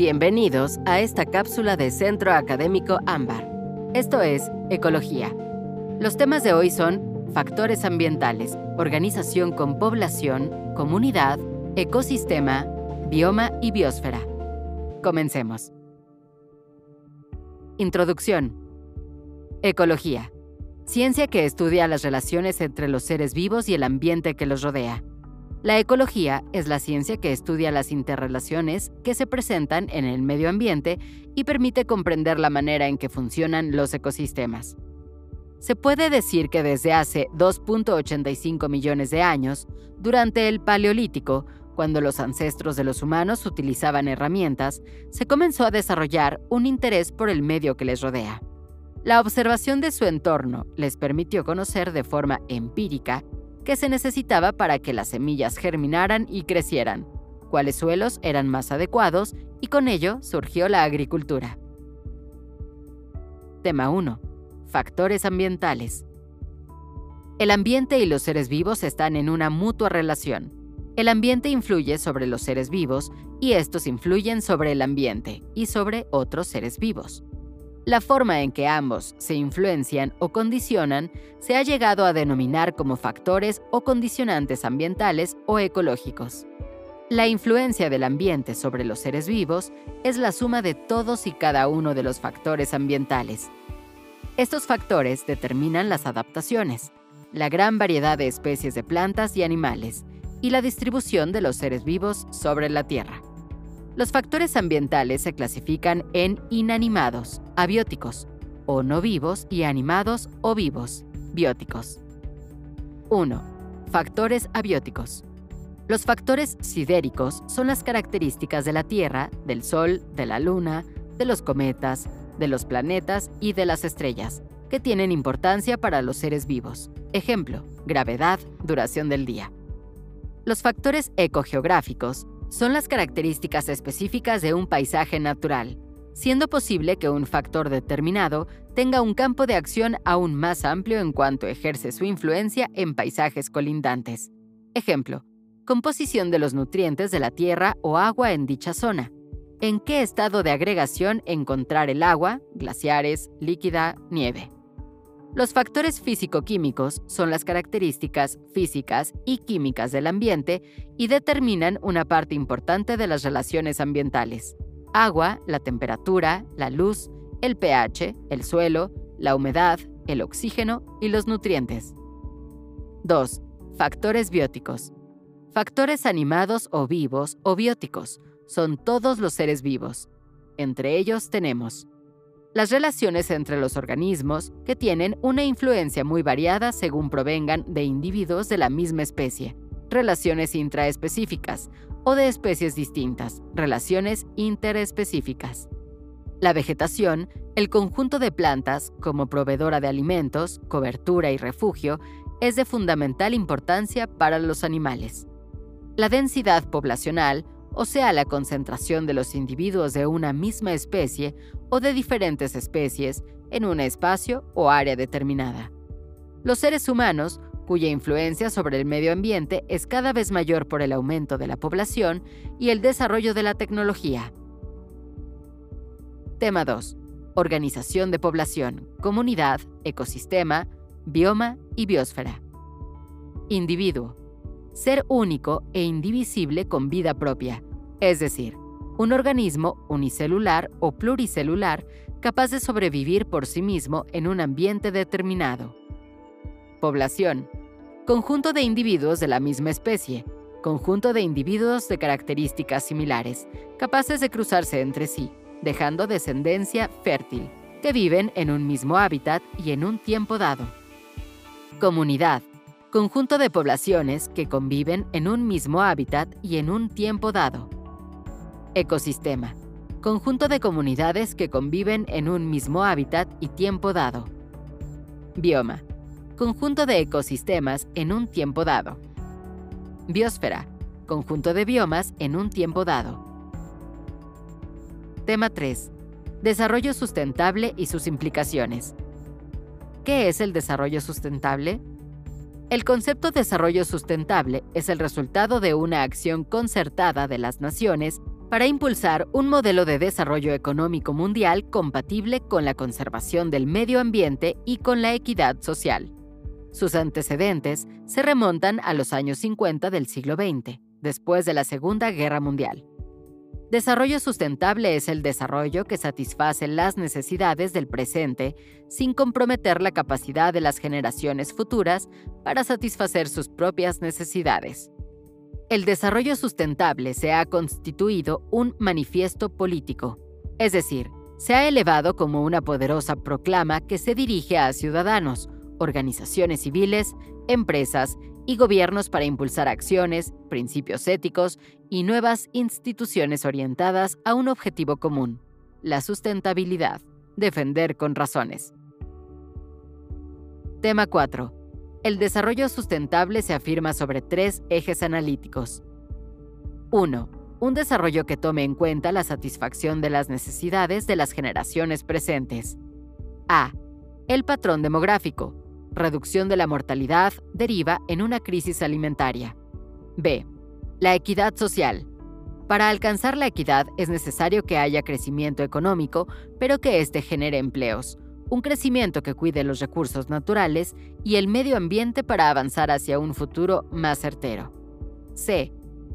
Bienvenidos a esta cápsula de Centro Académico Ámbar. Esto es Ecología. Los temas de hoy son factores ambientales, organización con población, comunidad, ecosistema, bioma y biosfera. Comencemos. Introducción. Ecología. Ciencia que estudia las relaciones entre los seres vivos y el ambiente que los rodea. La ecología es la ciencia que estudia las interrelaciones que se presentan en el medio ambiente y permite comprender la manera en que funcionan los ecosistemas. Se puede decir que desde hace 2.85 millones de años, durante el Paleolítico, cuando los ancestros de los humanos utilizaban herramientas, se comenzó a desarrollar un interés por el medio que les rodea. La observación de su entorno les permitió conocer de forma empírica que se necesitaba para que las semillas germinaran y crecieran, cuáles suelos eran más adecuados y con ello surgió la agricultura. Tema 1. Factores ambientales. El ambiente y los seres vivos están en una mutua relación. El ambiente influye sobre los seres vivos y estos influyen sobre el ambiente y sobre otros seres vivos. La forma en que ambos se influencian o condicionan se ha llegado a denominar como factores o condicionantes ambientales o ecológicos. La influencia del ambiente sobre los seres vivos es la suma de todos y cada uno de los factores ambientales. Estos factores determinan las adaptaciones, la gran variedad de especies de plantas y animales, y la distribución de los seres vivos sobre la Tierra. Los factores ambientales se clasifican en inanimados, abióticos, o no vivos y animados o vivos, bióticos. 1. Factores abióticos. Los factores sidéricos son las características de la Tierra, del Sol, de la Luna, de los cometas, de los planetas y de las estrellas, que tienen importancia para los seres vivos. Ejemplo, gravedad, duración del día. Los factores ecogeográficos son las características específicas de un paisaje natural, siendo posible que un factor determinado tenga un campo de acción aún más amplio en cuanto ejerce su influencia en paisajes colindantes. Ejemplo, composición de los nutrientes de la tierra o agua en dicha zona. En qué estado de agregación encontrar el agua, glaciares, líquida, nieve. Los factores físico-químicos son las características físicas y químicas del ambiente y determinan una parte importante de las relaciones ambientales. Agua, la temperatura, la luz, el pH, el suelo, la humedad, el oxígeno y los nutrientes. 2. Factores bióticos. Factores animados o vivos o bióticos son todos los seres vivos. Entre ellos tenemos las relaciones entre los organismos que tienen una influencia muy variada según provengan de individuos de la misma especie, relaciones intraespecíficas, o de especies distintas, relaciones interespecíficas. La vegetación, el conjunto de plantas como proveedora de alimentos, cobertura y refugio, es de fundamental importancia para los animales. La densidad poblacional, o sea, la concentración de los individuos de una misma especie o de diferentes especies en un espacio o área determinada. Los seres humanos, cuya influencia sobre el medio ambiente es cada vez mayor por el aumento de la población y el desarrollo de la tecnología. Tema 2. Organización de población, comunidad, ecosistema, bioma y biosfera. Individuo ser único e indivisible con vida propia, es decir, un organismo unicelular o pluricelular capaz de sobrevivir por sí mismo en un ambiente determinado. Población. Conjunto de individuos de la misma especie, conjunto de individuos de características similares, capaces de cruzarse entre sí, dejando descendencia fértil, que viven en un mismo hábitat y en un tiempo dado. Comunidad conjunto de poblaciones que conviven en un mismo hábitat y en un tiempo dado. Ecosistema, conjunto de comunidades que conviven en un mismo hábitat y tiempo dado. Bioma, conjunto de ecosistemas en un tiempo dado. Biosfera, conjunto de biomas en un tiempo dado. Tema 3. Desarrollo sustentable y sus implicaciones. ¿Qué es el desarrollo sustentable? El concepto de desarrollo sustentable es el resultado de una acción concertada de las naciones para impulsar un modelo de desarrollo económico mundial compatible con la conservación del medio ambiente y con la equidad social. Sus antecedentes se remontan a los años 50 del siglo XX, después de la Segunda Guerra Mundial. Desarrollo sustentable es el desarrollo que satisface las necesidades del presente sin comprometer la capacidad de las generaciones futuras para satisfacer sus propias necesidades. El desarrollo sustentable se ha constituido un manifiesto político, es decir, se ha elevado como una poderosa proclama que se dirige a ciudadanos, organizaciones civiles, empresas y gobiernos para impulsar acciones, principios éticos y nuevas instituciones orientadas a un objetivo común, la sustentabilidad, defender con razones. Tema 4. El desarrollo sustentable se afirma sobre tres ejes analíticos. 1. Un desarrollo que tome en cuenta la satisfacción de las necesidades de las generaciones presentes. A. El patrón demográfico, reducción de la mortalidad deriva en una crisis alimentaria. B. La equidad social. Para alcanzar la equidad es necesario que haya crecimiento económico, pero que éste genere empleos, un crecimiento que cuide los recursos naturales y el medio ambiente para avanzar hacia un futuro más certero. C.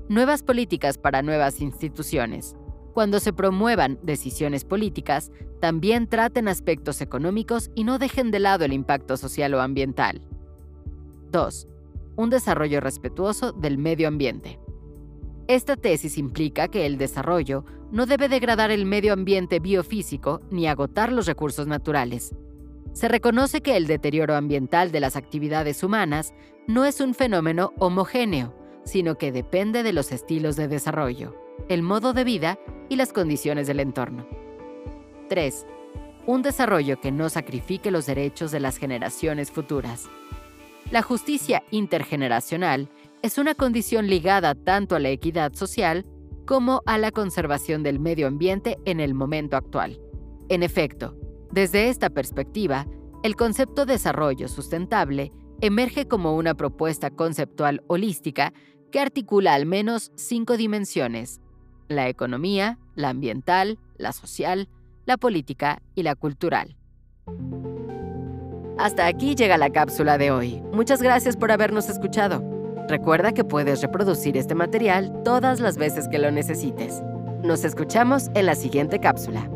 Nuevas políticas para nuevas instituciones. Cuando se promuevan decisiones políticas, también traten aspectos económicos y no dejen de lado el impacto social o ambiental. 2. Un desarrollo respetuoso del medio ambiente. Esta tesis implica que el desarrollo no debe degradar el medio ambiente biofísico ni agotar los recursos naturales. Se reconoce que el deterioro ambiental de las actividades humanas no es un fenómeno homogéneo, sino que depende de los estilos de desarrollo el modo de vida y las condiciones del entorno. 3. Un desarrollo que no sacrifique los derechos de las generaciones futuras. La justicia intergeneracional es una condición ligada tanto a la equidad social como a la conservación del medio ambiente en el momento actual. En efecto, desde esta perspectiva, el concepto desarrollo sustentable emerge como una propuesta conceptual holística que articula al menos cinco dimensiones la economía, la ambiental, la social, la política y la cultural. Hasta aquí llega la cápsula de hoy. Muchas gracias por habernos escuchado. Recuerda que puedes reproducir este material todas las veces que lo necesites. Nos escuchamos en la siguiente cápsula.